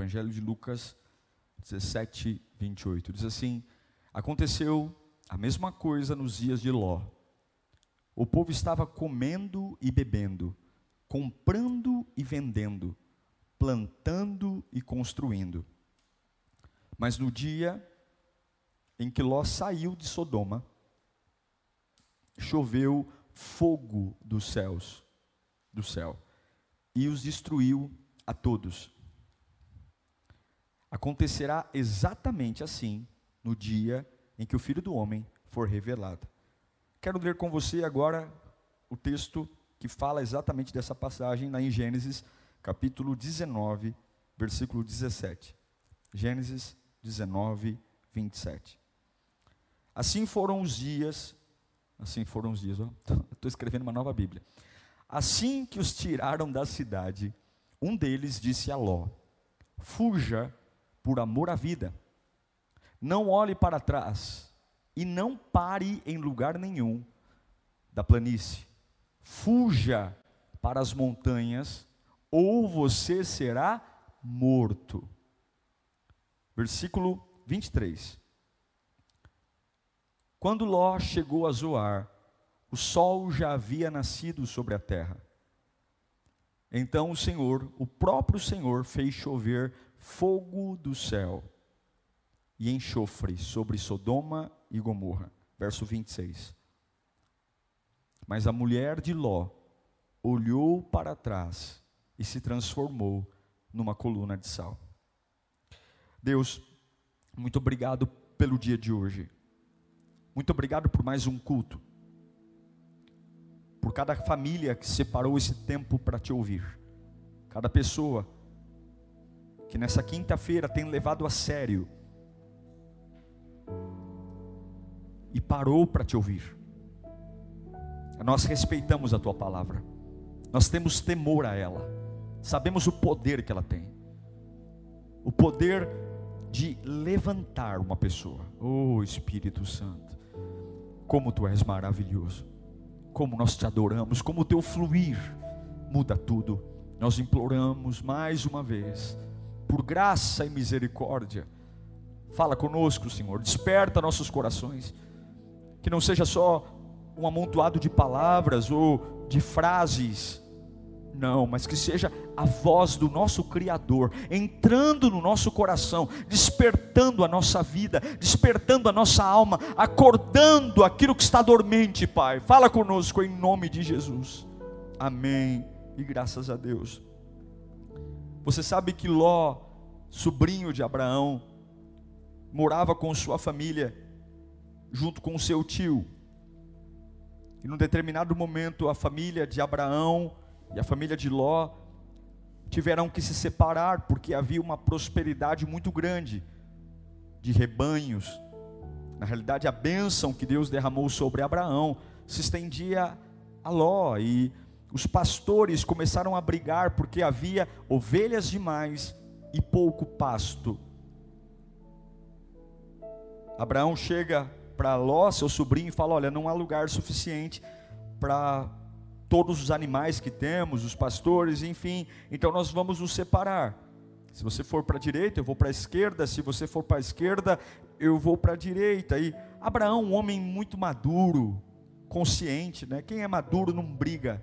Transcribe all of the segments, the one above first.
Evangelho de Lucas 17, 28. Diz assim: Aconteceu a mesma coisa nos dias de Ló. O povo estava comendo e bebendo, comprando e vendendo, plantando e construindo. Mas no dia em que Ló saiu de Sodoma, choveu fogo dos céus, do céu, e os destruiu a todos. Acontecerá exatamente assim no dia em que o Filho do Homem for revelado. Quero ler com você agora o texto que fala exatamente dessa passagem lá em Gênesis, capítulo 19, versículo 17. Gênesis 19, 27. Assim foram os dias, assim foram os dias, estou escrevendo uma nova Bíblia. Assim que os tiraram da cidade, um deles disse a Ló: Fuja por amor à vida. Não olhe para trás e não pare em lugar nenhum da planície. Fuja para as montanhas, ou você será morto. Versículo 23. Quando Ló chegou a Zoar, o sol já havia nascido sobre a terra. Então o Senhor, o próprio Senhor, fez chover fogo do céu e enxofre sobre Sodoma e Gomorra. Verso 26. Mas a mulher de Ló olhou para trás e se transformou numa coluna de sal. Deus, muito obrigado pelo dia de hoje. Muito obrigado por mais um culto. Por cada família que separou esse tempo para te ouvir. Cada pessoa que nessa quinta-feira tem levado a sério e parou para te ouvir. Nós respeitamos a tua palavra, nós temos temor a ela, sabemos o poder que ela tem, o poder de levantar uma pessoa. Oh Espírito Santo, como tu és maravilhoso, como nós te adoramos, como o teu fluir muda tudo. Nós imploramos mais uma vez por graça e misericórdia. Fala conosco, Senhor, desperta nossos corações, que não seja só um amontoado de palavras ou de frases, não, mas que seja a voz do nosso Criador entrando no nosso coração, despertando a nossa vida, despertando a nossa alma, acordando aquilo que está dormente, Pai. Fala conosco em nome de Jesus. Amém. E graças a Deus. Você sabe que Ló, sobrinho de Abraão, morava com sua família, junto com seu tio. E num determinado momento, a família de Abraão e a família de Ló tiveram que se separar, porque havia uma prosperidade muito grande de rebanhos. Na realidade, a bênção que Deus derramou sobre Abraão se estendia a Ló, e os pastores começaram a brigar porque havia ovelhas demais e pouco pasto. Abraão chega para Ló, seu sobrinho, e fala: Olha, não há lugar suficiente para todos os animais que temos, os pastores, enfim, então nós vamos nos separar. Se você for para a direita, eu vou para a esquerda, se você for para a esquerda, eu vou para a direita. E Abraão, um homem muito maduro, consciente, né? Quem é maduro não briga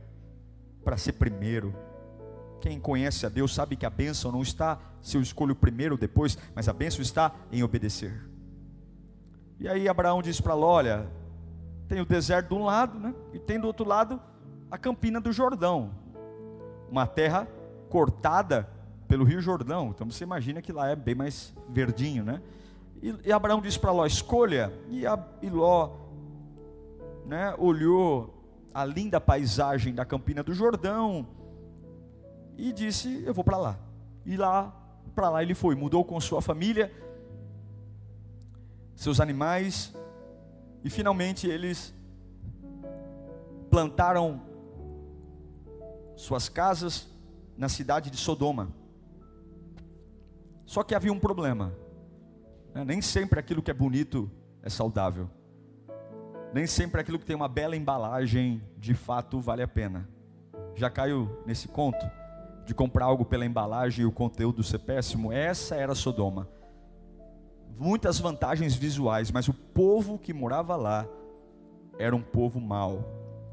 para ser primeiro. Quem conhece a Deus sabe que a bênção não está se eu escolho primeiro ou depois, mas a bênção está em obedecer. E aí Abraão diz para Ló: olha, tem o deserto de um lado, né? E tem do outro lado a campina do Jordão, uma terra cortada pelo Rio Jordão. Então você imagina que lá é bem mais verdinho, né? E, e Abraão diz para Ló: escolha. E, a, e Ló, né? Olhou a linda paisagem da Campina do Jordão e disse: Eu vou para lá. E lá para lá ele foi, mudou com sua família, seus animais, e finalmente eles plantaram suas casas na cidade de Sodoma. Só que havia um problema. Né? Nem sempre aquilo que é bonito é saudável. Nem sempre aquilo que tem uma bela embalagem de fato vale a pena. Já caiu nesse conto de comprar algo pela embalagem e o conteúdo ser péssimo? Essa era Sodoma. Muitas vantagens visuais, mas o povo que morava lá era um povo mau,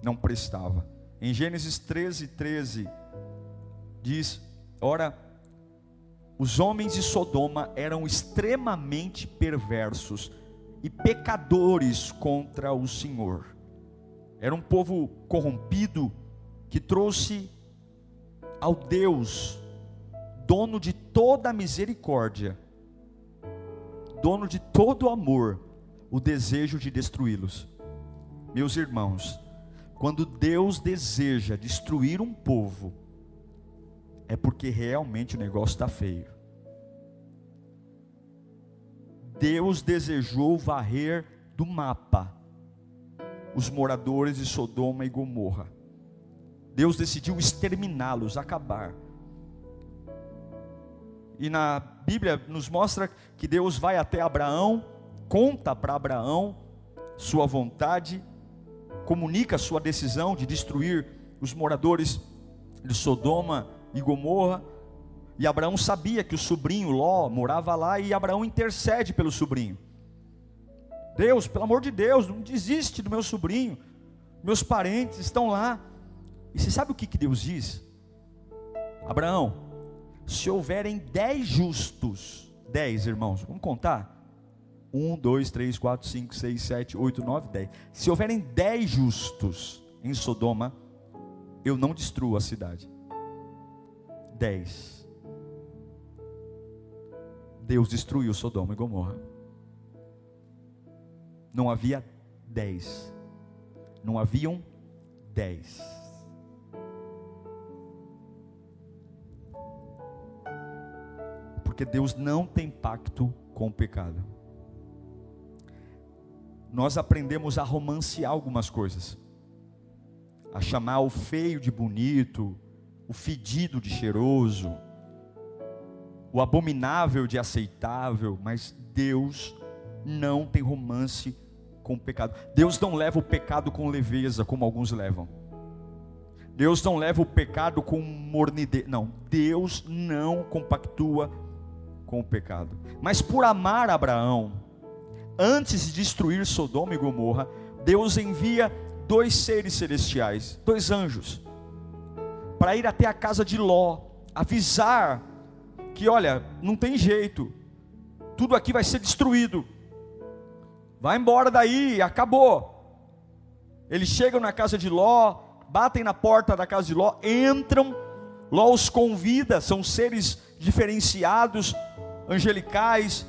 não prestava. Em Gênesis 13, 13, diz: Ora, os homens de Sodoma eram extremamente perversos e pecadores contra o Senhor. Era um povo corrompido que trouxe ao Deus, dono de toda a misericórdia, dono de todo o amor, o desejo de destruí-los. Meus irmãos, quando Deus deseja destruir um povo, é porque realmente o negócio está feio. Deus desejou varrer do mapa os moradores de Sodoma e Gomorra. Deus decidiu exterminá-los, acabar. E na Bíblia nos mostra que Deus vai até Abraão, conta para Abraão sua vontade, comunica sua decisão de destruir os moradores de Sodoma e Gomorra. E Abraão sabia que o sobrinho Ló morava lá e Abraão intercede pelo sobrinho. Deus, pelo amor de Deus, não desiste do meu sobrinho. Meus parentes estão lá. E você sabe o que, que Deus diz? Abraão, se houverem dez justos, dez irmãos, vamos contar? Um, dois, três, quatro, cinco, seis, sete, oito, nove, dez. Se houverem dez justos em Sodoma, eu não destruo a cidade. 10. Deus destruiu Sodoma e Gomorra. Não havia 10. Não haviam 10. Porque Deus não tem pacto com o pecado. Nós aprendemos a romancear algumas coisas, a chamar o feio de bonito, o fedido de cheiroso, o abominável de aceitável, mas Deus não tem romance com o pecado. Deus não leva o pecado com leveza, como alguns levam. Deus não leva o pecado com mornidez. Não, Deus não compactua com o pecado. Mas por amar Abraão, antes de destruir Sodoma e Gomorra, Deus envia dois seres celestiais, dois anjos, para ir até a casa de Ló, avisar que, olha, não tem jeito, tudo aqui vai ser destruído, vai embora daí, acabou. Eles chegam na casa de Ló, batem na porta da casa de Ló, entram, Ló os convida, são seres diferenciados, angelicais,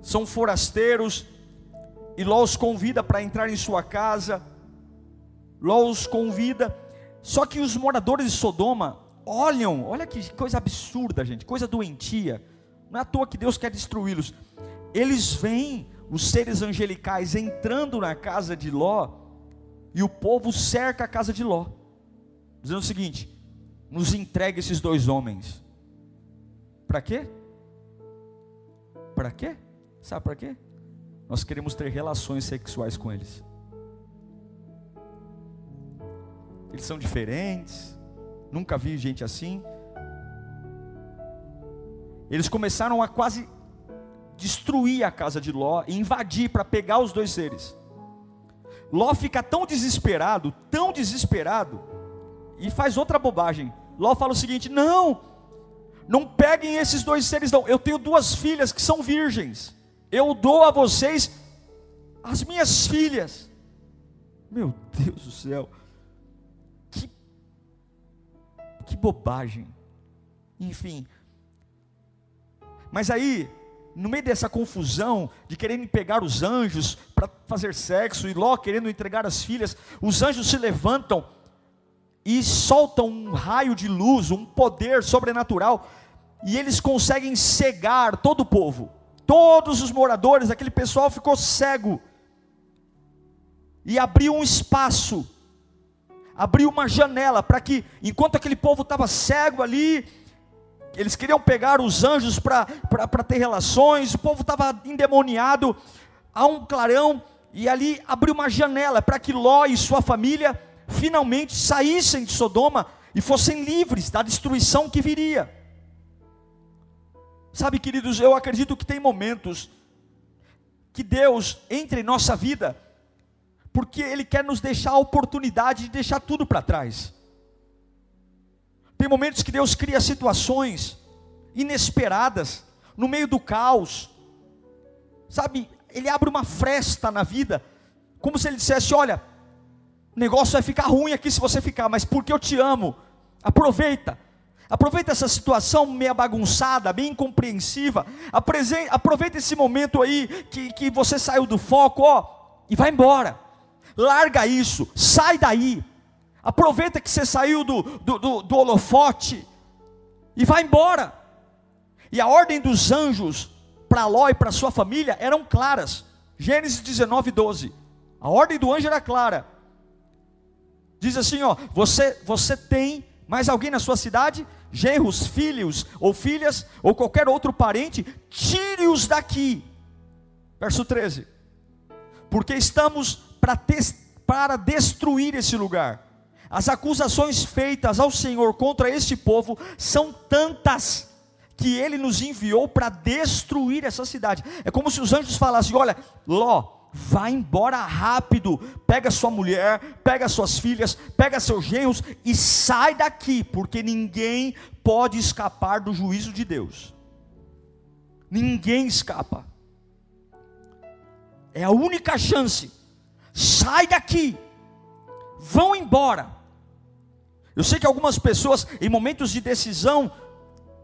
são forasteiros, e Ló os convida para entrar em sua casa, Ló os convida, só que os moradores de Sodoma olham, olha que coisa absurda, gente, coisa doentia. Não é à toa que Deus quer destruí-los. Eles veem os seres angelicais entrando na casa de Ló, e o povo cerca a casa de Ló, dizendo o seguinte: nos entregue esses dois homens. Para quê? Para quê? Sabe para quê? Nós queremos ter relações sexuais com eles. eles são diferentes, nunca vi gente assim. Eles começaram a quase destruir a casa de Ló e invadir para pegar os dois seres. Ló fica tão desesperado, tão desesperado, e faz outra bobagem. Ló fala o seguinte: não, não peguem esses dois seres, não. Eu tenho duas filhas que são virgens. Eu dou a vocês as minhas filhas. Meu Deus do céu. Que bobagem. Enfim. Mas aí, no meio dessa confusão de querendo pegar os anjos para fazer sexo e Ló querendo entregar as filhas, os anjos se levantam e soltam um raio de luz, um poder sobrenatural e eles conseguem cegar todo o povo. Todos os moradores, aquele pessoal ficou cego. E abriu um espaço, abriu uma janela para que, enquanto aquele povo estava cego ali, eles queriam pegar os anjos para ter relações, o povo estava endemoniado, há um clarão, e ali abriu uma janela para que Ló e sua família finalmente saíssem de Sodoma e fossem livres da destruição que viria. Sabe, queridos, eu acredito que tem momentos que Deus entre em nossa vida, porque Ele quer nos deixar a oportunidade de deixar tudo para trás. Tem momentos que Deus cria situações inesperadas, no meio do caos, sabe? Ele abre uma fresta na vida, como se Ele dissesse: Olha, o negócio vai ficar ruim aqui se você ficar, mas porque eu te amo, aproveita. Aproveita essa situação meia bagunçada, bem incompreensiva. Aproveita esse momento aí que, que você saiu do foco, ó, e vai embora. Larga isso, sai daí. Aproveita que você saiu do, do, do, do holofote e vai embora. E a ordem dos anjos para Ló e para sua família eram claras. Gênesis 19, 12. A ordem do anjo era clara. Diz assim: ó, você, você tem mais alguém na sua cidade? genros, filhos ou filhas, ou qualquer outro parente, tire-os daqui. Verso 13. Porque estamos para, destruir esse lugar. As acusações feitas ao Senhor contra este povo são tantas que ele nos enviou para destruir essa cidade. É como se os anjos falassem: Olha, Ló, Vá embora rápido, pega sua mulher, pega suas filhas, pega seus genros e sai daqui, porque ninguém pode escapar do juízo de Deus. Ninguém escapa. É a única chance. Sai daqui. Vão embora. Eu sei que algumas pessoas, em momentos de decisão,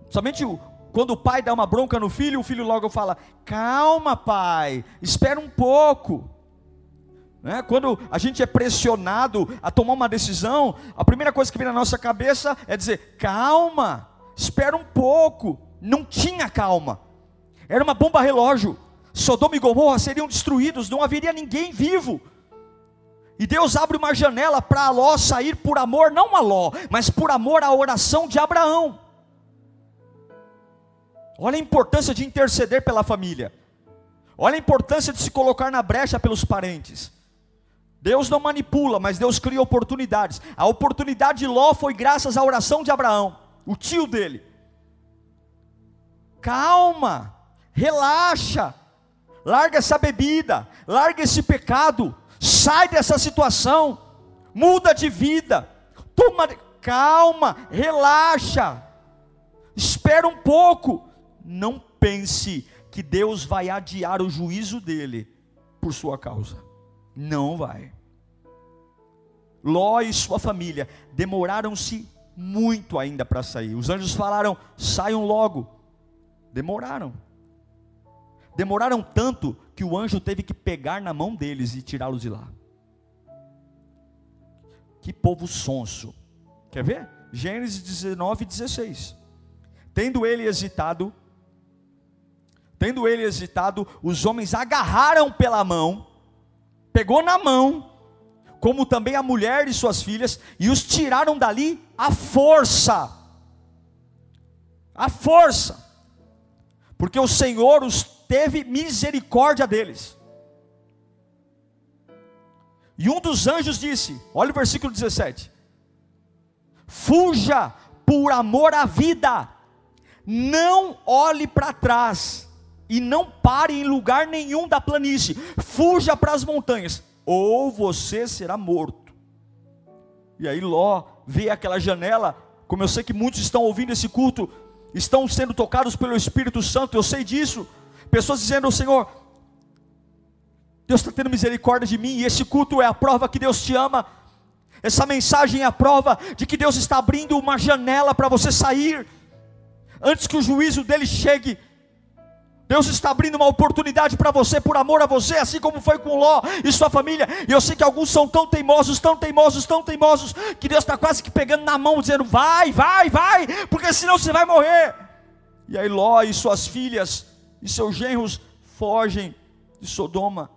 somente quando o pai dá uma bronca no filho, o filho logo fala: Calma, pai, espera um pouco. Né? Quando a gente é pressionado a tomar uma decisão, a primeira coisa que vem na nossa cabeça é dizer: Calma, espera um pouco. Não tinha calma, era uma bomba relógio. Sodoma e Gomorra seriam destruídos, não haveria ninguém vivo. E Deus abre uma janela para Ló sair por amor, não a Ló, mas por amor à oração de Abraão. Olha a importância de interceder pela família. Olha a importância de se colocar na brecha pelos parentes. Deus não manipula, mas Deus cria oportunidades. A oportunidade de Ló foi graças à oração de Abraão, o tio dele. Calma, relaxa, larga essa bebida, larga esse pecado, sai dessa situação, muda de vida, toma, calma, relaxa, espera um pouco, não pense que Deus vai adiar o juízo dele por sua causa. Não vai. Ló e sua família demoraram-se muito ainda para sair. Os anjos falaram: saiam logo. Demoraram. Demoraram tanto que o anjo teve que pegar na mão deles e tirá-los de lá. Que povo sonso. Quer ver? Gênesis 19, 16. Tendo ele hesitado, Tendo ele hesitado, os homens agarraram pela mão, pegou na mão, como também a mulher e suas filhas, e os tiraram dali à força. À força. Porque o Senhor os teve misericórdia deles. E um dos anjos disse: olha o versículo 17: Fuja por amor à vida, não olhe para trás, e não pare em lugar nenhum da planície, fuja para as montanhas, ou você será morto. E aí Ló vê aquela janela, como eu sei que muitos estão ouvindo esse culto, estão sendo tocados pelo Espírito Santo, eu sei disso. Pessoas dizendo: Senhor, Deus está tendo misericórdia de mim, e esse culto é a prova que Deus te ama. Essa mensagem é a prova de que Deus está abrindo uma janela para você sair, antes que o juízo dele chegue. Deus está abrindo uma oportunidade para você, por amor a você, assim como foi com Ló e sua família. E eu sei que alguns são tão teimosos, tão teimosos, tão teimosos, que Deus está quase que pegando na mão, dizendo: vai, vai, vai, porque senão você vai morrer. E aí Ló e suas filhas e seus genros fogem de Sodoma.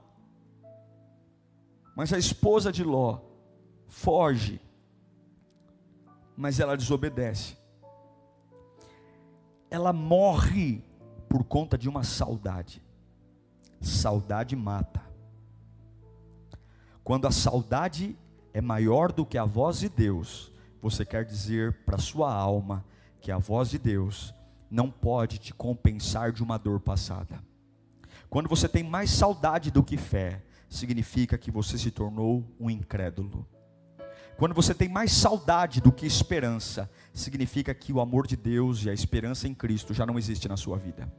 Mas a esposa de Ló foge, mas ela desobedece. Ela morre por conta de uma saudade. Saudade mata. Quando a saudade é maior do que a voz de Deus, você quer dizer para sua alma que a voz de Deus não pode te compensar de uma dor passada. Quando você tem mais saudade do que fé, significa que você se tornou um incrédulo. Quando você tem mais saudade do que esperança, significa que o amor de Deus e a esperança em Cristo já não existe na sua vida.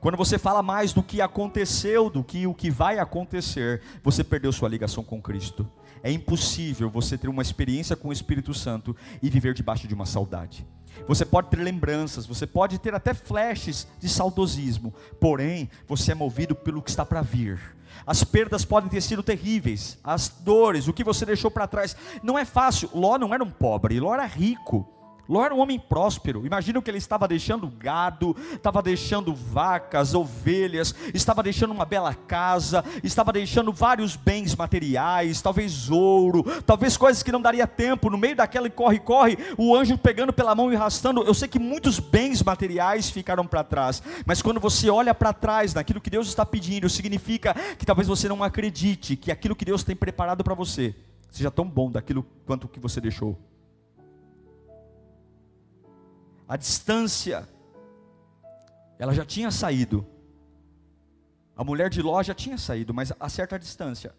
Quando você fala mais do que aconteceu, do que o que vai acontecer, você perdeu sua ligação com Cristo. É impossível você ter uma experiência com o Espírito Santo e viver debaixo de uma saudade. Você pode ter lembranças, você pode ter até flashes de saudosismo, porém, você é movido pelo que está para vir. As perdas podem ter sido terríveis, as dores, o que você deixou para trás. Não é fácil. Ló não era um pobre, Ló era rico. Ló era um homem próspero. Imagina que ele estava deixando gado, estava deixando vacas, ovelhas, estava deixando uma bela casa, estava deixando vários bens materiais, talvez ouro, talvez coisas que não daria tempo. No meio daquele corre-corre, o anjo pegando pela mão e arrastando. Eu sei que muitos bens materiais ficaram para trás, mas quando você olha para trás naquilo que Deus está pedindo, significa que talvez você não acredite que aquilo que Deus tem preparado para você seja tão bom daquilo quanto o que você deixou a distância, ela já tinha saído. A mulher de Ló já tinha saído, mas a certa distância.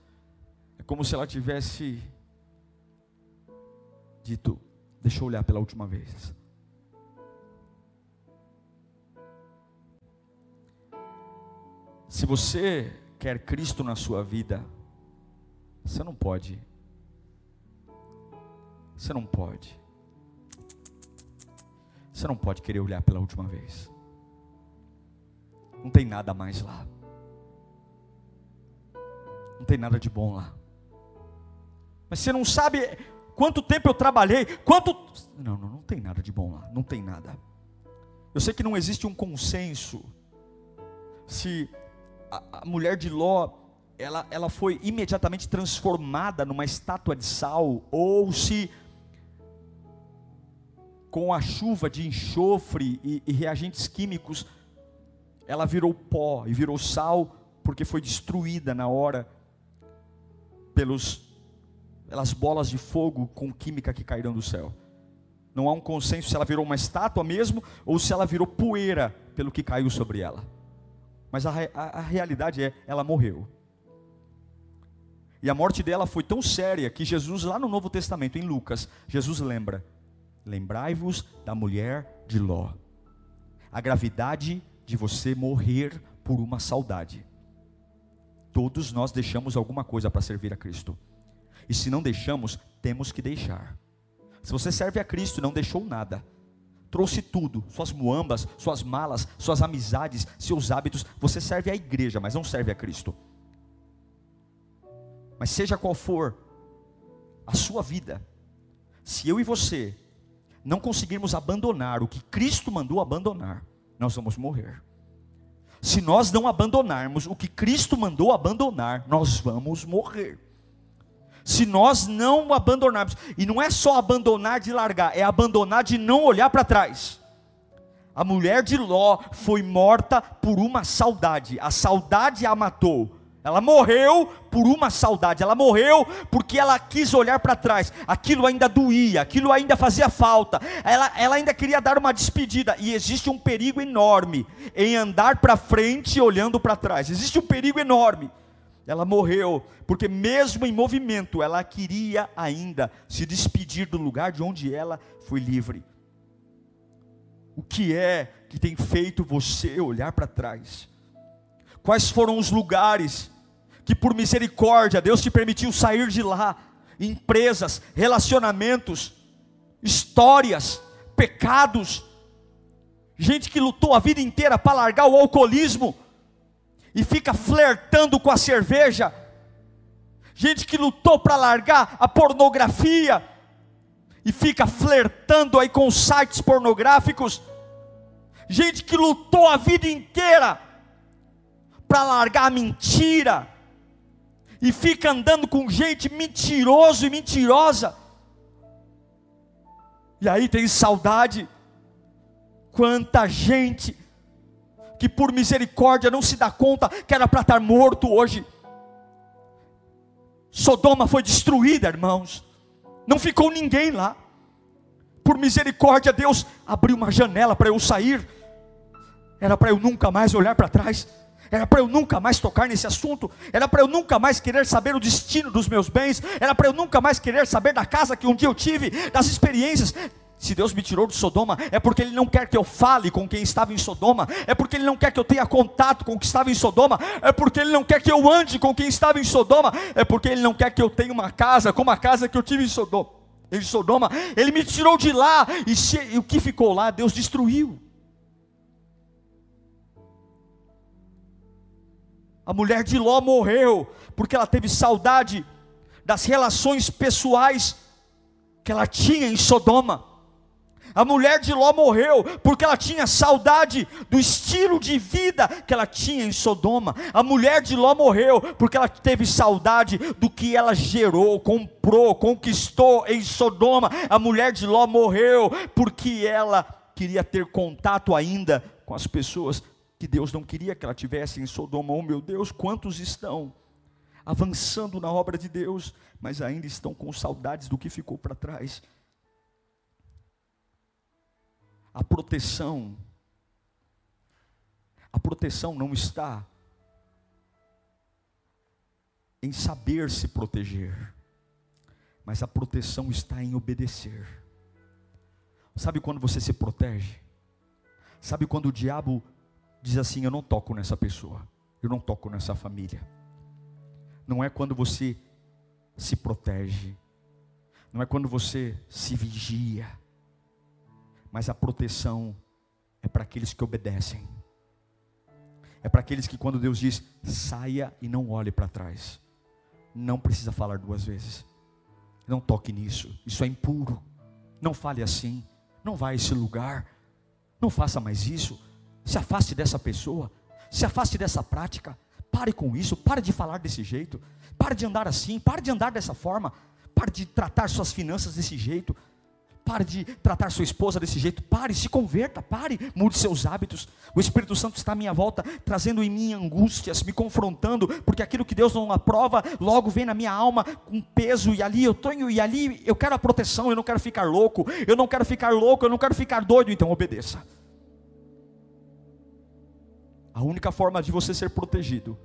É como se ela tivesse dito: Deixa eu olhar pela última vez. Se você quer Cristo na sua vida, você não pode. Você não pode você não pode querer olhar pela última vez. Não tem nada mais lá. Não tem nada de bom lá. Mas você não sabe quanto tempo eu trabalhei, quanto. Não, não, não tem nada de bom lá. Não tem nada. Eu sei que não existe um consenso se a, a mulher de Ló ela, ela foi imediatamente transformada numa estátua de sal, ou se com a chuva de enxofre e, e reagentes químicos, ela virou pó e virou sal, porque foi destruída na hora pelos, pelas bolas de fogo com química que caíram do céu. Não há um consenso se ela virou uma estátua mesmo ou se ela virou poeira pelo que caiu sobre ela. Mas a, a, a realidade é, ela morreu. E a morte dela foi tão séria que Jesus, lá no Novo Testamento, em Lucas, Jesus lembra: Lembrai-vos da mulher de Ló. A gravidade de você morrer por uma saudade. Todos nós deixamos alguma coisa para servir a Cristo. E se não deixamos, temos que deixar. Se você serve a Cristo não deixou nada, trouxe tudo, suas muambas, suas malas, suas amizades, seus hábitos, você serve a igreja, mas não serve a Cristo. Mas seja qual for a sua vida, se eu e você não conseguirmos abandonar o que Cristo mandou abandonar, nós vamos morrer. Se nós não abandonarmos o que Cristo mandou abandonar, nós vamos morrer. Se nós não abandonarmos, e não é só abandonar de largar, é abandonar de não olhar para trás. A mulher de Ló foi morta por uma saudade, a saudade a matou. Ela morreu por uma saudade, ela morreu porque ela quis olhar para trás, aquilo ainda doía, aquilo ainda fazia falta, ela, ela ainda queria dar uma despedida, e existe um perigo enorme em andar para frente olhando para trás, existe um perigo enorme. Ela morreu porque, mesmo em movimento, ela queria ainda se despedir do lugar de onde ela foi livre. O que é que tem feito você olhar para trás? Quais foram os lugares que por misericórdia Deus te permitiu sair de lá? Empresas, relacionamentos, histórias, pecados. Gente que lutou a vida inteira para largar o alcoolismo e fica flertando com a cerveja. Gente que lutou para largar a pornografia e fica flertando aí com sites pornográficos gente que lutou a vida inteira para largar a mentira, e fica andando com gente mentiroso e mentirosa, e aí tem saudade. Quanta gente que por misericórdia não se dá conta que era para estar morto hoje. Sodoma foi destruída, irmãos. Não ficou ninguém lá. Por misericórdia, Deus abriu uma janela para eu sair. Era para eu nunca mais olhar para trás. Era para eu nunca mais tocar nesse assunto. Era para eu nunca mais querer saber o destino dos meus bens. Era para eu nunca mais querer saber da casa que um dia eu tive, das experiências. Se Deus me tirou de Sodoma, é porque Ele não quer que eu fale com quem estava em Sodoma, é porque Ele não quer que eu tenha contato com o que estava em Sodoma, é porque Ele não quer que eu ande com quem estava em Sodoma, é porque Ele não quer que eu tenha uma casa como a casa que eu tive em Sodoma. Em Sodoma, Ele me tirou de lá, e, se, e o que ficou lá, Deus destruiu. A mulher de Ló morreu, porque ela teve saudade das relações pessoais que ela tinha em Sodoma. A mulher de Ló morreu porque ela tinha saudade do estilo de vida que ela tinha em Sodoma. A mulher de Ló morreu porque ela teve saudade do que ela gerou, comprou, conquistou em Sodoma. A mulher de Ló morreu porque ela queria ter contato ainda com as pessoas que Deus não queria que ela tivesse em Sodoma. Oh meu Deus, quantos estão avançando na obra de Deus, mas ainda estão com saudades do que ficou para trás a proteção. A proteção não está em saber se proteger, mas a proteção está em obedecer. Sabe quando você se protege? Sabe quando o diabo diz assim: Eu não toco nessa pessoa, eu não toco nessa família. Não é quando você se protege, não é quando você se vigia, mas a proteção é para aqueles que obedecem. É para aqueles que, quando Deus diz, saia e não olhe para trás, não precisa falar duas vezes. Não toque nisso, isso é impuro. Não fale assim, não vá a esse lugar, não faça mais isso. Se afaste dessa pessoa, se afaste dessa prática. Pare com isso, pare de falar desse jeito, pare de andar assim, pare de andar dessa forma, pare de tratar suas finanças desse jeito, Pare de tratar sua esposa desse jeito. Pare, se converta, pare, mude seus hábitos. O Espírito Santo está à minha volta, trazendo em mim angústias, me confrontando, porque aquilo que Deus não aprova, logo vem na minha alma com peso, e ali eu tenho, e ali eu quero a proteção, eu não quero ficar louco, eu não quero ficar louco, eu não quero ficar doido, então obedeça. A única forma de você ser protegido,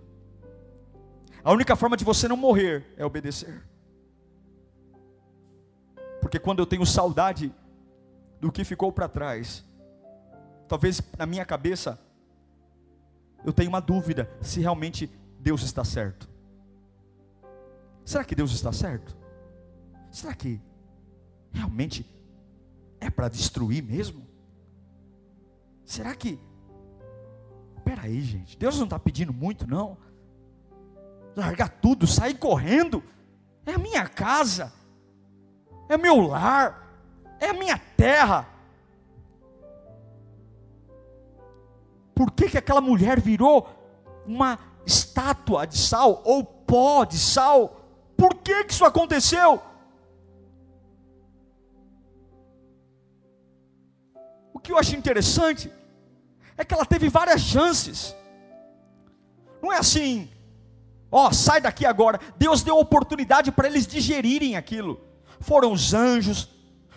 a única forma de você não morrer é obedecer. Porque quando eu tenho saudade do que ficou para trás, talvez na minha cabeça eu tenho uma dúvida se realmente Deus está certo. Será que Deus está certo? Será que realmente é para destruir mesmo? Será que. Espera aí, gente. Deus não está pedindo muito, não. Largar tudo, sair correndo. É a minha casa é meu lar, é a minha terra. Por que, que aquela mulher virou uma estátua de sal ou pó de sal? Por que, que isso aconteceu? O que eu acho interessante é que ela teve várias chances. Não é assim, ó, sai daqui agora. Deus deu oportunidade para eles digerirem aquilo foram os anjos.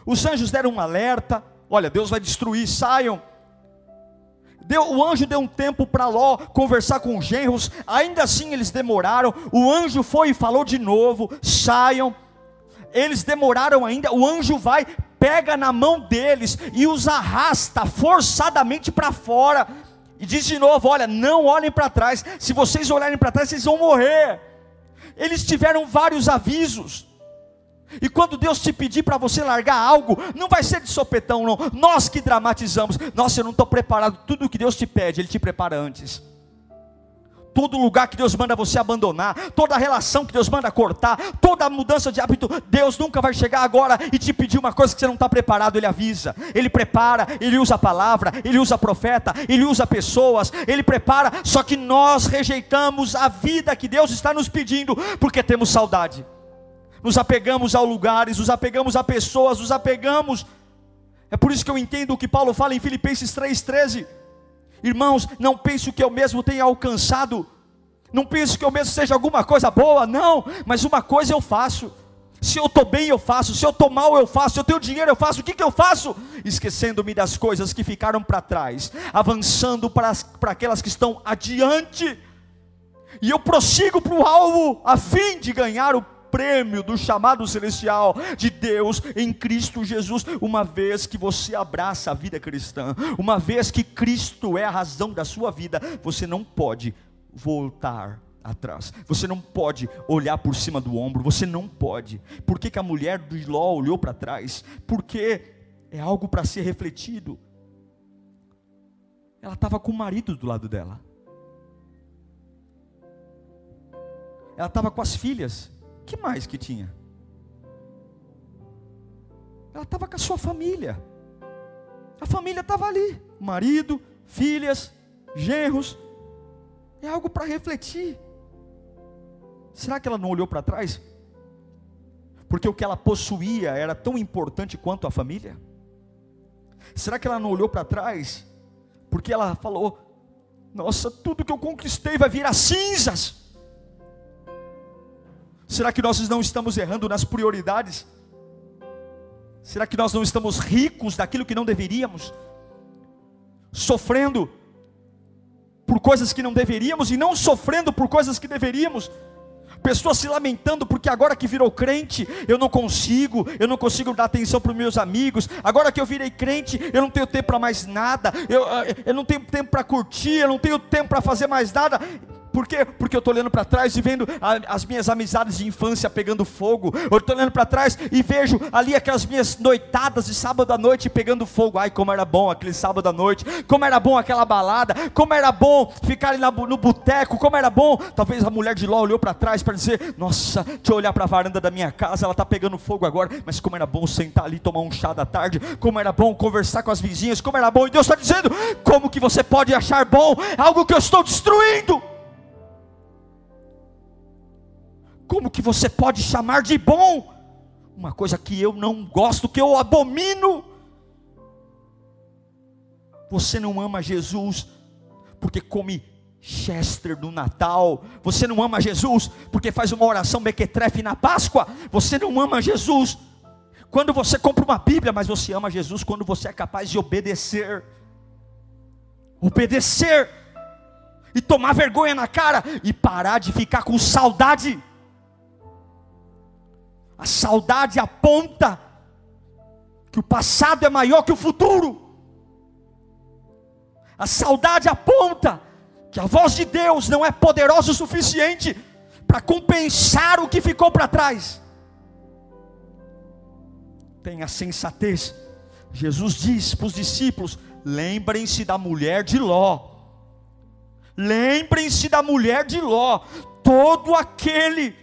Os anjos deram um alerta: olha, Deus vai destruir, saiam. Deu, o anjo deu um tempo para Ló conversar com os genros, ainda assim eles demoraram. O anjo foi e falou de novo: saiam. Eles demoraram ainda. O anjo vai, pega na mão deles e os arrasta forçadamente para fora. E diz de novo: olha, não olhem para trás. Se vocês olharem para trás, vocês vão morrer. Eles tiveram vários avisos. E quando Deus te pedir para você largar algo, não vai ser de sopetão, não. Nós que dramatizamos. Nossa, eu não estou preparado. Tudo que Deus te pede, Ele te prepara antes. Todo lugar que Deus manda você abandonar, toda relação que Deus manda cortar, toda mudança de hábito, Deus nunca vai chegar agora e te pedir uma coisa que você não está preparado, Ele avisa, Ele prepara, Ele usa a palavra, Ele usa profeta, Ele usa pessoas, Ele prepara, só que nós rejeitamos a vida que Deus está nos pedindo, porque temos saudade. Nos apegamos a lugares, nos apegamos a pessoas, nos apegamos. É por isso que eu entendo o que Paulo fala em Filipenses 3,13 Irmãos, não pense que eu mesmo tenha alcançado, não pense que eu mesmo seja alguma coisa boa, não, mas uma coisa eu faço. Se eu estou bem, eu faço. Se eu estou mal, eu faço. Se eu tenho dinheiro, eu faço. O que, que eu faço? Esquecendo-me das coisas que ficaram para trás, avançando para, as, para aquelas que estão adiante. E eu prossigo para o alvo, a fim de ganhar o prêmio do chamado celestial de Deus em Cristo Jesus, uma vez que você abraça a vida cristã, uma vez que Cristo é a razão da sua vida, você não pode voltar atrás. Você não pode olhar por cima do ombro, você não pode. Por que, que a mulher do Ló olhou para trás? Porque é algo para ser refletido. Ela estava com o marido do lado dela. Ela estava com as filhas que mais que tinha? Ela estava com a sua família. A família estava ali: marido, filhas, genros. É algo para refletir. Será que ela não olhou para trás? Porque o que ela possuía era tão importante quanto a família? Será que ela não olhou para trás? Porque ela falou: Nossa, tudo que eu conquistei vai virar cinzas. Será que nós não estamos errando nas prioridades? Será que nós não estamos ricos daquilo que não deveríamos? Sofrendo por coisas que não deveríamos e não sofrendo por coisas que deveríamos? pessoas se lamentando porque agora que virou crente, eu não consigo, eu não consigo dar atenção para os meus amigos. Agora que eu virei crente, eu não tenho tempo para mais nada. Eu, eu não tenho tempo para curtir, eu não tenho tempo para fazer mais nada. Por quê? Porque eu estou olhando para trás e vendo as minhas amizades de infância pegando fogo. Eu estou olhando para trás e vejo ali aquelas minhas noitadas de sábado à noite pegando fogo. Ai, como era bom aquele sábado à noite. Como era bom aquela balada. Como era bom ficar ali no boteco. Como era bom. Talvez a mulher de Ló olhou para trás para dizer: Nossa, deixa eu olhar para a varanda da minha casa. Ela está pegando fogo agora. Mas como era bom sentar ali tomar um chá da tarde. Como era bom conversar com as vizinhas. Como era bom. E Deus está dizendo: Como que você pode achar bom algo que eu estou destruindo? Como que você pode chamar de bom uma coisa que eu não gosto, que eu abomino? Você não ama Jesus porque come Chester no Natal. Você não ama Jesus porque faz uma oração mequetrefe na Páscoa. Você não ama Jesus quando você compra uma Bíblia, mas você ama Jesus quando você é capaz de obedecer. Obedecer e tomar vergonha na cara e parar de ficar com saudade. A saudade aponta que o passado é maior que o futuro. A saudade aponta que a voz de Deus não é poderosa o suficiente para compensar o que ficou para trás. Tenha sensatez. Jesus diz para os discípulos: lembrem-se da mulher de Ló. Lembrem-se da mulher de Ló. Todo aquele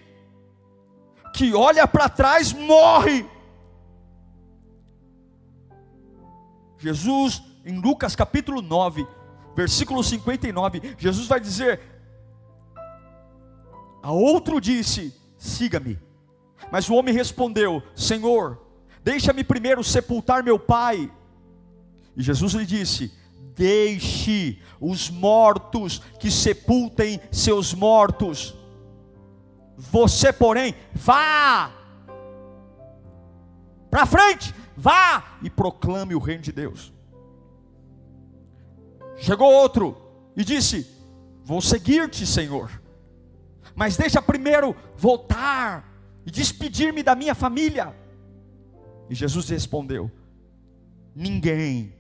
que olha para trás morre. Jesus, em Lucas capítulo 9, versículo 59, Jesus vai dizer: A outro disse: Siga-me. Mas o homem respondeu: Senhor, deixa-me primeiro sepultar meu pai. E Jesus lhe disse: Deixe os mortos que sepultem seus mortos. Você, porém, vá para frente, vá e proclame o reino de Deus. Chegou outro e disse: Vou seguir-te, Senhor, mas deixa primeiro voltar e despedir-me da minha família. E Jesus respondeu: Ninguém,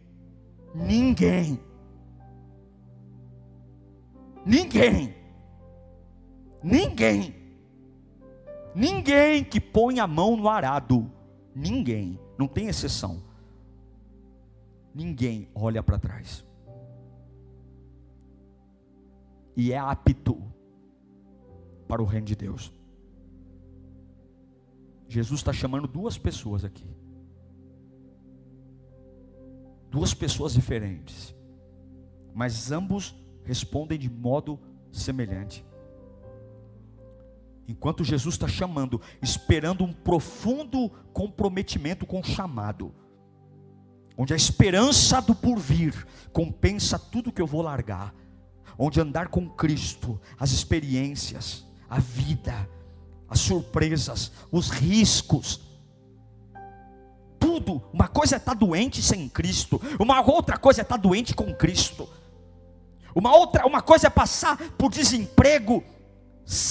ninguém, ninguém, ninguém Ninguém que põe a mão no arado, ninguém, não tem exceção. Ninguém olha para trás. e é apto para o reino de Deus. Jesus está chamando duas pessoas aqui. Duas pessoas diferentes. Mas ambos respondem de modo semelhante. Enquanto Jesus está chamando, esperando um profundo comprometimento com o chamado, onde a esperança do porvir compensa tudo que eu vou largar, onde andar com Cristo, as experiências, a vida, as surpresas, os riscos, tudo. Uma coisa é estar tá doente sem Cristo, uma outra coisa é estar tá doente com Cristo. Uma outra, uma coisa é passar por desemprego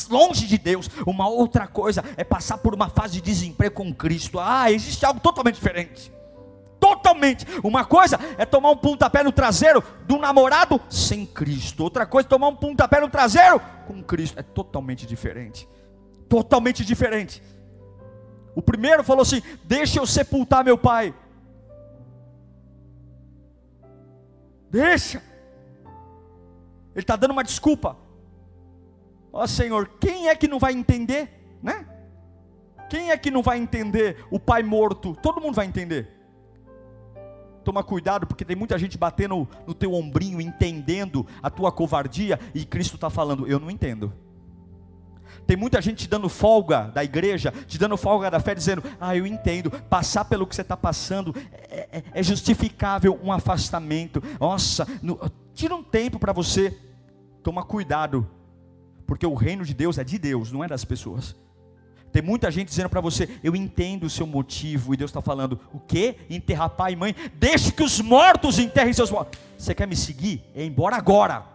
longe de Deus. Uma outra coisa é passar por uma fase de desemprego com Cristo. Ah, existe algo totalmente diferente. Totalmente. Uma coisa é tomar um pontapé no traseiro do namorado sem Cristo. Outra coisa é tomar um pontapé no traseiro com Cristo. É totalmente diferente totalmente diferente. O primeiro falou assim: Deixa eu sepultar meu pai. Deixa. Ele está dando uma desculpa. Ó oh, Senhor, quem é que não vai entender, né? Quem é que não vai entender o pai morto? Todo mundo vai entender. Toma cuidado, porque tem muita gente batendo no teu ombrinho, entendendo a tua covardia, e Cristo está falando: Eu não entendo. Tem muita gente te dando folga da igreja, te dando folga da fé, dizendo: Ah, eu entendo, passar pelo que você está passando é, é, é, justificável um afastamento. Nossa, no, tira um tempo para você. Toma cuidado, porque o reino de Deus é de Deus, não é das pessoas. Tem muita gente dizendo para você: Eu entendo o seu motivo, e Deus está falando: O que? Enterrar pai e mãe? Deixe que os mortos enterrem seus mortos. Você quer me seguir? É embora agora.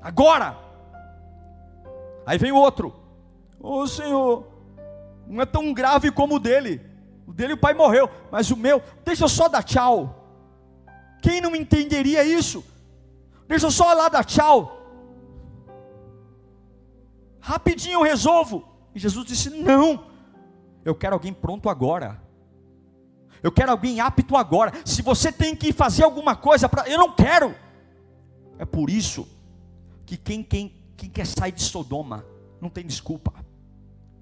Agora. Aí vem outro. Ô oh, Senhor, não é tão grave como o dele. O dele o pai morreu, mas o meu, deixa eu só dar tchau. Quem não entenderia isso? Deixa eu só lá dar tchau. Rapidinho eu resolvo. E Jesus disse: Não, eu quero alguém pronto agora. Eu quero alguém apto agora. Se você tem que fazer alguma coisa para, eu não quero. É por isso que quem, quem quem quer sair de Sodoma, não tem desculpa.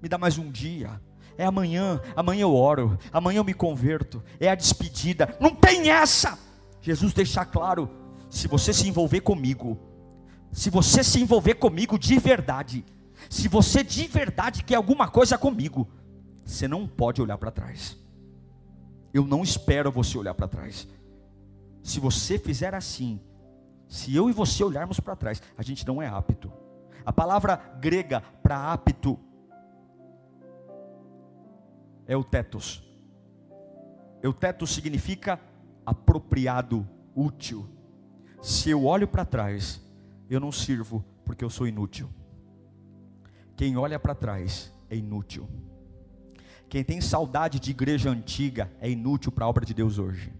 Me dá mais um dia. É amanhã, amanhã eu oro, amanhã eu me converto. É a despedida. Não tem essa. Jesus deixa claro: se você se envolver comigo, se você se envolver comigo de verdade, se você de verdade quer alguma coisa comigo, você não pode olhar para trás. Eu não espero você olhar para trás. Se você fizer assim, se eu e você olharmos para trás, a gente não é apto. A palavra grega para apto é o tetos. O tetos significa apropriado, útil. Se eu olho para trás, eu não sirvo porque eu sou inútil. Quem olha para trás é inútil. Quem tem saudade de igreja antiga é inútil para a obra de Deus hoje.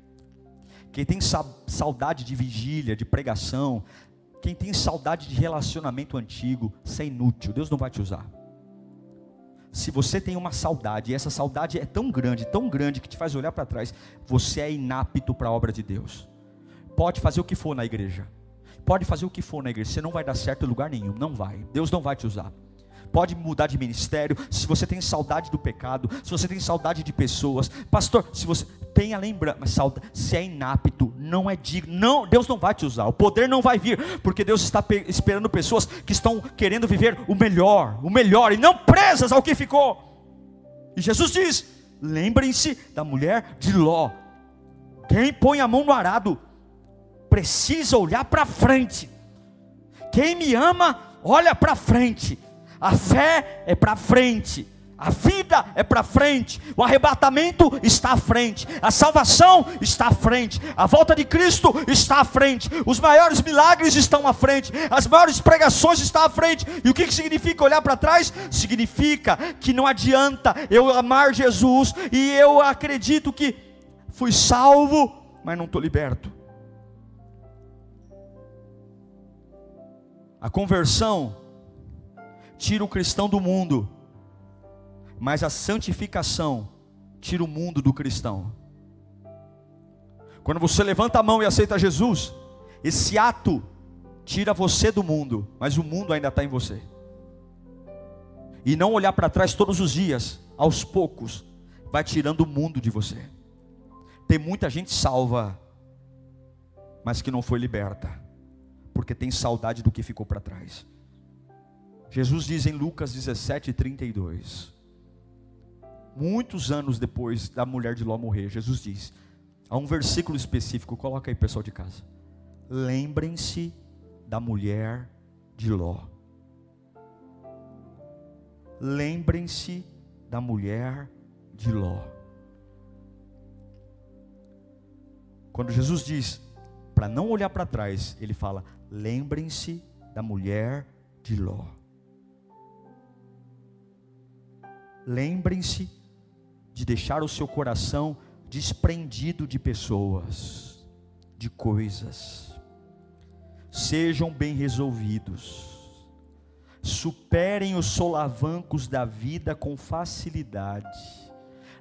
Quem tem saudade de vigília, de pregação, quem tem saudade de relacionamento antigo, isso é inútil, Deus não vai te usar. Se você tem uma saudade, e essa saudade é tão grande, tão grande, que te faz olhar para trás, você é inapto para a obra de Deus. Pode fazer o que for na igreja, pode fazer o que for na igreja, você não vai dar certo em lugar nenhum, não vai, Deus não vai te usar pode mudar de ministério, se você tem saudade do pecado, se você tem saudade de pessoas, pastor, se você tenha lembrança, mas se é inapto, não é digno, não, Deus não vai te usar, o poder não vai vir, porque Deus está esperando pessoas que estão querendo viver o melhor, o melhor, e não presas ao que ficou. E Jesus diz: lembrem-se da mulher de Ló. Quem põe a mão no arado precisa olhar para frente. Quem me ama, olha para frente. A fé é para frente. A vida é para frente, o arrebatamento está à frente, a salvação está à frente, a volta de Cristo está à frente, os maiores milagres estão à frente, as maiores pregações estão à frente. E o que, que significa olhar para trás? Significa que não adianta eu amar Jesus e eu acredito que fui salvo, mas não estou liberto. A conversão tira o cristão do mundo, mas a santificação tira o mundo do cristão. Quando você levanta a mão e aceita Jesus, esse ato tira você do mundo, mas o mundo ainda está em você. E não olhar para trás todos os dias, aos poucos, vai tirando o mundo de você. Tem muita gente salva, mas que não foi liberta, porque tem saudade do que ficou para trás. Jesus diz em Lucas 17, 32, muitos anos depois da mulher de Ló morrer, Jesus diz, há um versículo específico, coloca aí pessoal de casa. Lembrem-se da mulher de Ló. Lembrem-se da mulher de Ló. Quando Jesus diz para não olhar para trás, ele fala: lembrem-se da mulher de Ló. Lembrem-se de deixar o seu coração desprendido de pessoas, de coisas. Sejam bem resolvidos. Superem os solavancos da vida com facilidade.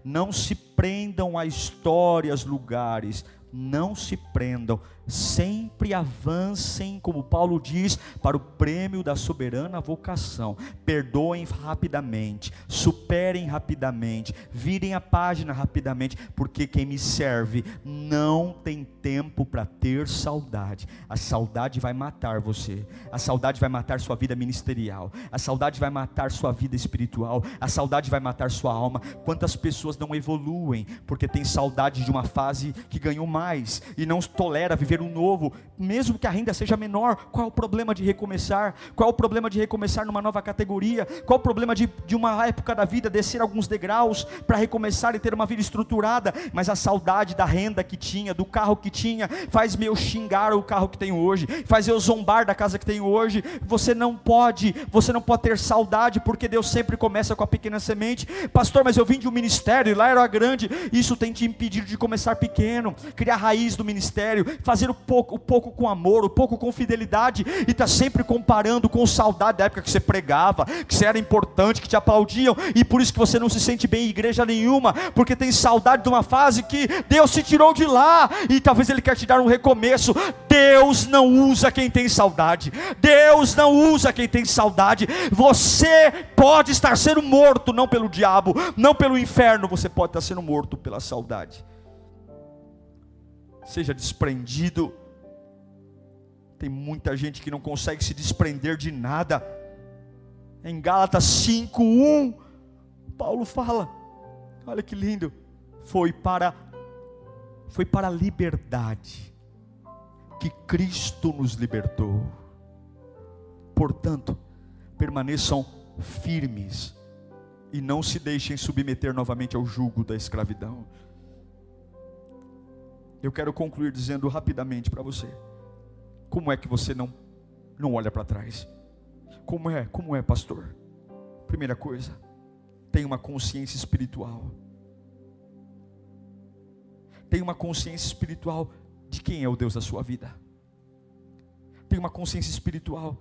Não se prendam a histórias, lugares, não se prendam, sempre avancem, como Paulo diz, para o prêmio da soberana vocação. Perdoem rapidamente, superem rapidamente, virem a página rapidamente, porque quem me serve não tem tempo para ter saudade. A saudade vai matar você, a saudade vai matar sua vida ministerial, a saudade vai matar sua vida espiritual, a saudade vai matar sua alma. Quantas pessoas não evoluem porque tem saudade de uma fase que ganhou mais? e não tolera viver um novo, mesmo que a renda seja menor, qual é o problema de recomeçar? Qual é o problema de recomeçar numa nova categoria? Qual é o problema de, de uma época da vida descer alguns degraus para recomeçar e ter uma vida estruturada? Mas a saudade da renda que tinha, do carro que tinha, faz meu xingar o carro que tenho hoje, faz eu zombar da casa que tenho hoje. Você não pode, você não pode ter saudade, porque Deus sempre começa com a pequena semente. Pastor, mas eu vim de um ministério e lá era grande. Isso tem te impedido de começar pequeno, criar raiz do ministério, fazer o pouco, o pouco com amor, o pouco com fidelidade, e está sempre comparando com saudade da época que você pregava, que você era importante, que te aplaudiam, e por isso que você não se sente bem em igreja nenhuma, porque tem saudade de uma fase que Deus se tirou de lá, e talvez Ele quer te dar um recomeço. Deus não usa quem tem saudade, Deus não usa quem tem saudade. Você pode estar sendo morto, não pelo diabo, não pelo inferno, você pode estar sendo morto pela saudade seja desprendido. Tem muita gente que não consegue se desprender de nada. Em Gálatas 5:1, Paulo fala: Olha que lindo. Foi para foi para a liberdade que Cristo nos libertou. Portanto, permaneçam firmes e não se deixem submeter novamente ao jugo da escravidão. Eu quero concluir dizendo rapidamente para você: como é que você não não olha para trás? Como é? Como é, pastor? Primeira coisa, tenha uma consciência espiritual. Tenha uma consciência espiritual de quem é o Deus da sua vida. Tenha uma consciência espiritual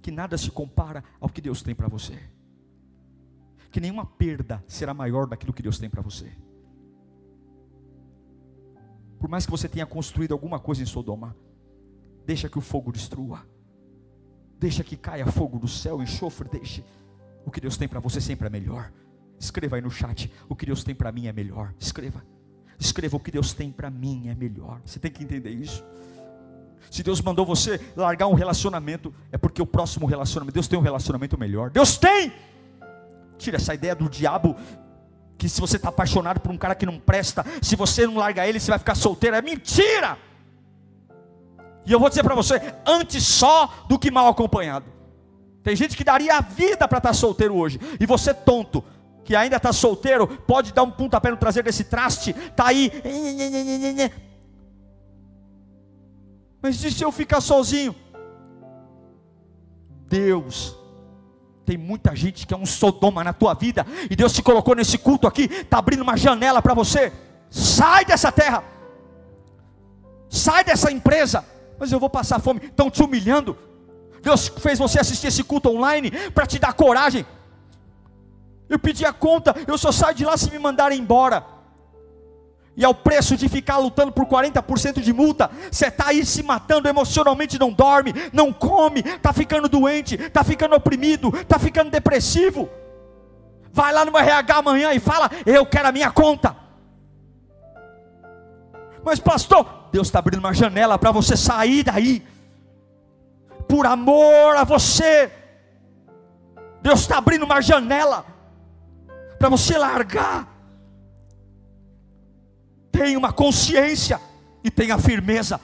que nada se compara ao que Deus tem para você. Que nenhuma perda será maior daquilo que Deus tem para você. Por mais que você tenha construído alguma coisa em Sodoma, deixa que o fogo destrua. Deixa que caia fogo do céu, enxofre, deixe. O que Deus tem para você sempre é melhor. Escreva aí no chat, o que Deus tem para mim é melhor. Escreva. Escreva o que Deus tem para mim é melhor. Você tem que entender isso. Se Deus mandou você largar um relacionamento, é porque o próximo relacionamento, Deus tem um relacionamento melhor. Deus tem! Tira essa ideia do diabo que se você está apaixonado por um cara que não presta, se você não larga ele, você vai ficar solteiro. É mentira! E eu vou dizer para você, antes só do que mal acompanhado. Tem gente que daria a vida para estar tá solteiro hoje, e você tonto, que ainda está solteiro, pode dar um pontapé no traseiro desse traste, está aí. Mas e se eu ficar sozinho? Deus tem muita gente que é um Sodoma na tua vida, e Deus te colocou nesse culto aqui, está abrindo uma janela para você. Sai dessa terra, sai dessa empresa, mas eu vou passar fome. Estão te humilhando. Deus fez você assistir esse culto online para te dar coragem. Eu pedi a conta, eu só saio de lá se me mandarem embora. E ao preço de ficar lutando por 40% de multa, você está aí se matando emocionalmente, não dorme, não come, está ficando doente, está ficando oprimido, está ficando depressivo. Vai lá no RH amanhã e fala: Eu quero a minha conta. Mas, pastor, Deus está abrindo uma janela para você sair daí, por amor a você. Deus está abrindo uma janela para você largar tenha uma consciência e tenha firmeza.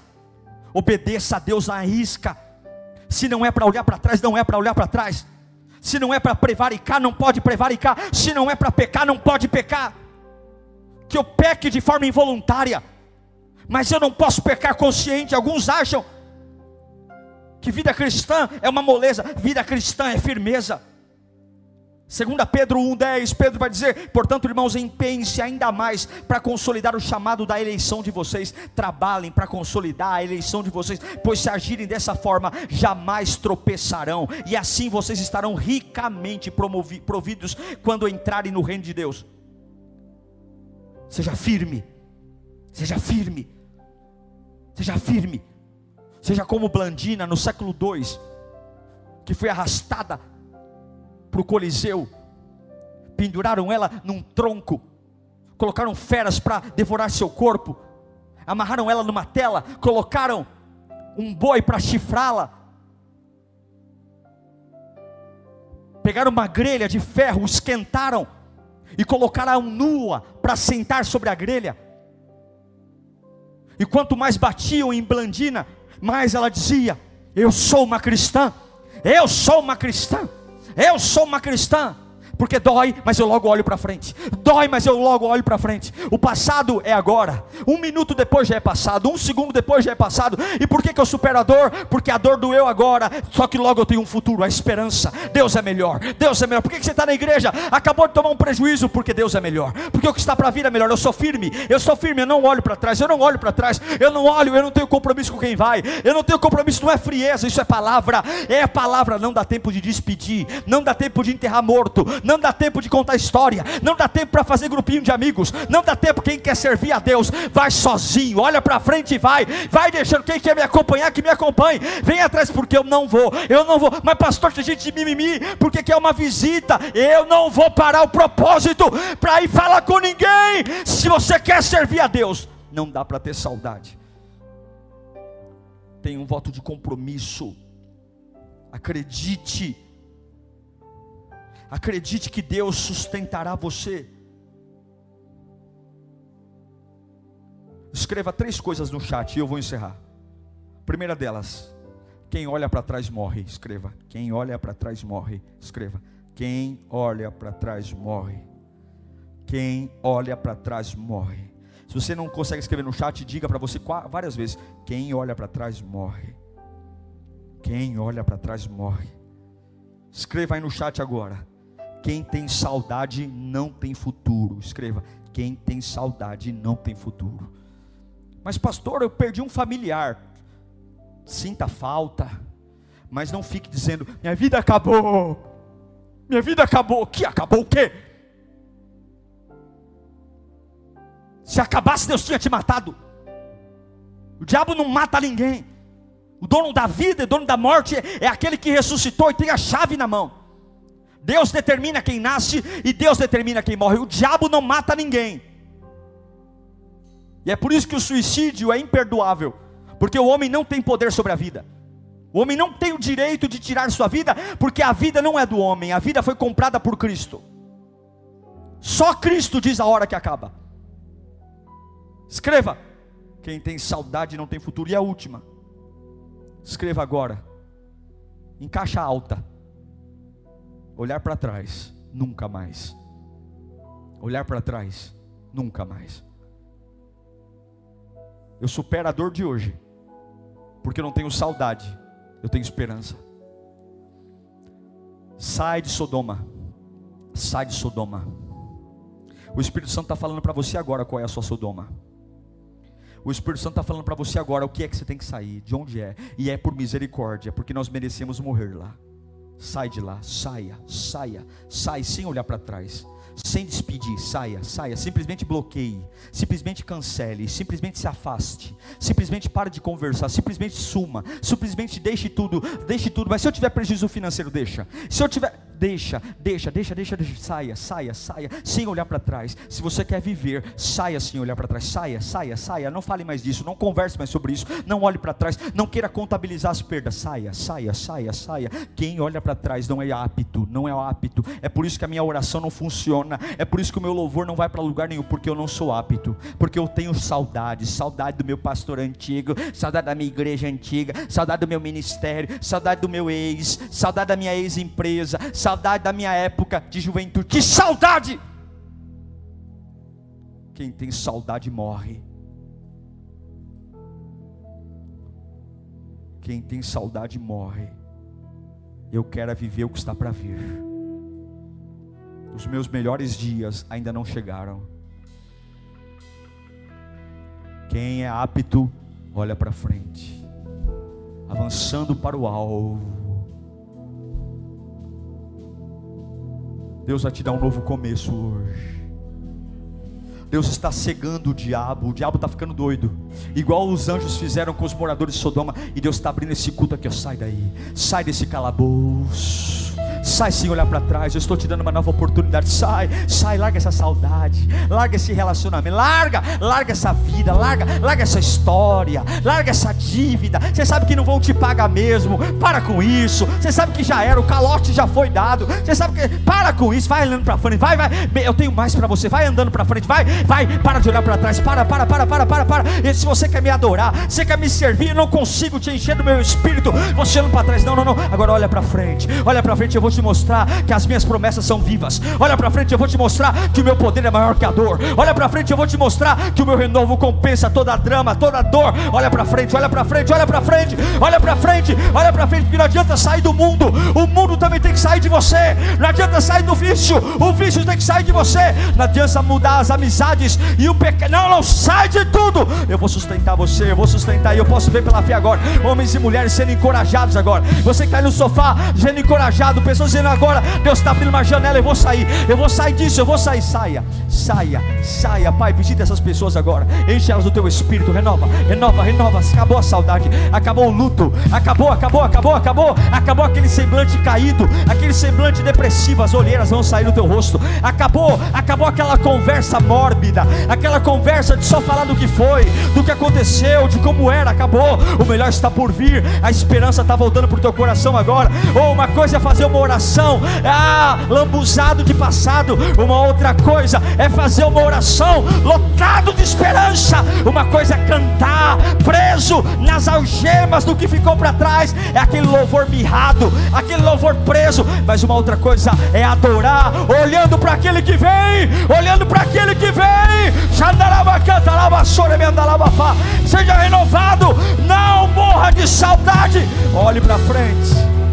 Obedeça a Deus na isca. Se não é para olhar para trás, não é para olhar para trás. Se não é para prevaricar, não pode prevaricar. Se não é para pecar, não pode pecar. Que eu peque de forma involuntária, mas eu não posso pecar consciente. Alguns acham que vida cristã é uma moleza, vida cristã é firmeza. Segunda Pedro 1:10, Pedro vai dizer: "Portanto, irmãos, empenhem-se ainda mais para consolidar o chamado da eleição de vocês, trabalhem para consolidar a eleição de vocês, pois se agirem dessa forma, jamais tropeçarão, e assim vocês estarão ricamente providos quando entrarem no reino de Deus." Seja firme. Seja firme. Seja firme. Seja como Blandina no século 2, que foi arrastada para o Coliseu, penduraram ela num tronco, colocaram feras para devorar seu corpo, amarraram ela numa tela, colocaram um boi para chifrá-la, pegaram uma grelha de ferro, esquentaram e colocaram nua para sentar sobre a grelha. E quanto mais batiam em Blandina, mais ela dizia: Eu sou uma cristã, eu sou uma cristã. Eu sou uma cristã. Porque dói, mas eu logo olho para frente. Dói, mas eu logo olho para frente. O passado é agora. Um minuto depois já é passado. Um segundo depois já é passado. E por que, que eu supero a dor? Porque a dor doeu agora. Só que logo eu tenho um futuro, a esperança. Deus é melhor. Deus é melhor. Por que, que você está na igreja? Acabou de tomar um prejuízo. Porque Deus é melhor. Porque o que está para vir é melhor. Eu sou firme. Eu sou firme. Eu não olho para trás. Eu não olho para trás. Eu não olho. Eu não tenho compromisso com quem vai. Eu não tenho compromisso. Não é frieza. Isso é palavra. É palavra. Não dá tempo de despedir. Não dá tempo de enterrar morto não dá tempo de contar história, não dá tempo para fazer grupinho de amigos, não dá tempo quem quer servir a Deus, vai sozinho, olha para frente e vai, vai deixando quem quer me acompanhar que me acompanhe, vem atrás porque eu não vou, eu não vou, mas pastor, tem gente de mimimi, porque quer uma visita, eu não vou parar o propósito para ir falar com ninguém, se você quer servir a Deus, não dá para ter saudade, tem um voto de compromisso, acredite, Acredite que Deus sustentará você. Escreva três coisas no chat e eu vou encerrar. Primeira delas, quem olha para trás morre. Escreva. Quem olha para trás morre. Escreva. Quem olha para trás morre. Quem olha para trás morre. Se você não consegue escrever no chat, diga para você várias vezes: quem olha para trás morre. Quem olha para trás morre. Escreva aí no chat agora. Quem tem saudade não tem futuro. Escreva: quem tem saudade não tem futuro. Mas, pastor, eu perdi um familiar. Sinta falta, mas não fique dizendo: minha vida acabou. Minha vida acabou. Que acabou o quê? Se acabasse, Deus tinha te matado. O diabo não mata ninguém. O dono da vida, o dono da morte é aquele que ressuscitou e tem a chave na mão. Deus determina quem nasce e Deus determina quem morre. O diabo não mata ninguém. E é por isso que o suicídio é imperdoável, porque o homem não tem poder sobre a vida. O homem não tem o direito de tirar sua vida, porque a vida não é do homem, a vida foi comprada por Cristo. Só Cristo diz a hora que acaba. Escreva: quem tem saudade não tem futuro. E a última, escreva agora, em caixa alta Olhar para trás, nunca mais. Olhar para trás, nunca mais. Eu supero a dor de hoje, porque eu não tenho saudade, eu tenho esperança. Sai de Sodoma, sai de Sodoma. O Espírito Santo está falando para você agora qual é a sua Sodoma. O Espírito Santo está falando para você agora o que é que você tem que sair, de onde é, e é por misericórdia, porque nós merecemos morrer lá. Sai de lá, saia, saia, sai sem olhar para trás. sem despedir, saia, saia, simplesmente bloqueie, simplesmente cancele, simplesmente se afaste, simplesmente pare de conversar, simplesmente suma, simplesmente deixe tudo, deixe tudo. Mas se eu tiver prejuízo financeiro, deixa. Se eu tiver, deixa, deixa, deixa, deixa, deixa, saia, saia, saia, sem olhar para trás. Se você quer viver, saia sem olhar para trás, saia, saia, saia. Não fale mais disso, não converse mais sobre isso, não olhe para trás, não queira contabilizar as perdas. Saia, saia, saia, saia. Quem olha para trás não é apto, não é apto. É por isso que a minha oração não funciona. É por isso que o meu louvor não vai para lugar nenhum, porque eu não sou apto, porque eu tenho saudade, saudade do meu pastor antigo, saudade da minha igreja antiga, saudade do meu ministério, saudade do meu ex, saudade da minha ex-empresa, saudade da minha época de juventude. Que saudade! Quem tem saudade morre. Quem tem saudade morre. Eu quero é viver o que está para vir. Os meus melhores dias ainda não chegaram. Quem é apto, olha para frente, avançando para o alvo. Deus vai te dar um novo começo hoje. Deus está cegando o diabo, o diabo está ficando doido, igual os anjos fizeram com os moradores de Sodoma, e Deus está abrindo esse culto aqui, ó, sai daí, sai desse calabouço. Sai sem olhar para trás. Eu estou te dando uma nova oportunidade. Sai, sai, larga essa saudade, larga esse relacionamento, larga, larga essa vida, larga, larga essa história, larga essa dívida. Você sabe que não vão te pagar mesmo. Para com isso. Você sabe que já era, o calote já foi dado. Você sabe que para com isso. Vai andando para frente. Vai, vai. Eu tenho mais para você. Vai andando para frente. Vai, vai. Para de olhar para trás. Para, para, para, para, para, para. E se você quer me adorar, você quer me servir, eu não consigo te encher do meu espírito. Você olhando para trás. Não, não, não. Agora olha para frente. Olha para frente. Eu vou te te mostrar que as minhas promessas são vivas. Olha para frente, eu vou te mostrar que o meu poder é maior que a dor. Olha para frente, eu vou te mostrar que o meu renovo compensa toda a drama, toda a dor. Olha para frente, olha para frente, olha para frente, olha para frente, olha para frente, porque não adianta sair do mundo. O mundo também tem que sair de você. Não adianta sair do vício. O vício tem que sair de você. Não adianta mudar as amizades e o pecado. Não, não sai de tudo. Eu vou sustentar você, eu vou sustentar e eu posso ver pela fé agora. Homens e mulheres sendo encorajados agora. Você que está no sofá, sendo encorajado, pessoas dizendo agora: Deus está abrindo uma janela, eu vou sair, eu vou sair disso, eu vou sair. Saia, saia, saia, Pai. Visita essas pessoas agora, enche elas do teu espírito, renova, renova, renova. Acabou a saudade, acabou o luto, acabou, acabou, acabou, acabou, acabou aquele semblante caído, aquele semblante depressivo. As olheiras vão sair do teu rosto, acabou, acabou aquela conversa mórbida, aquela conversa de só falar do que foi, do que aconteceu, de como era. Acabou, o melhor está por vir, a esperança está voltando para o teu coração agora. Ou oh, uma coisa é fazer uma oração, ah, lambuzado de passado. Uma outra coisa é fazer uma oração lotado de esperança. Uma coisa é cantar, preso nas algemas do que ficou para trás. É aquele louvor mirrado, aquele louvor preso. Mas uma outra coisa é adorar, olhando para aquele que vem, olhando para aquele que vem. Seja renovado, não morra de saudade. Olhe para frente.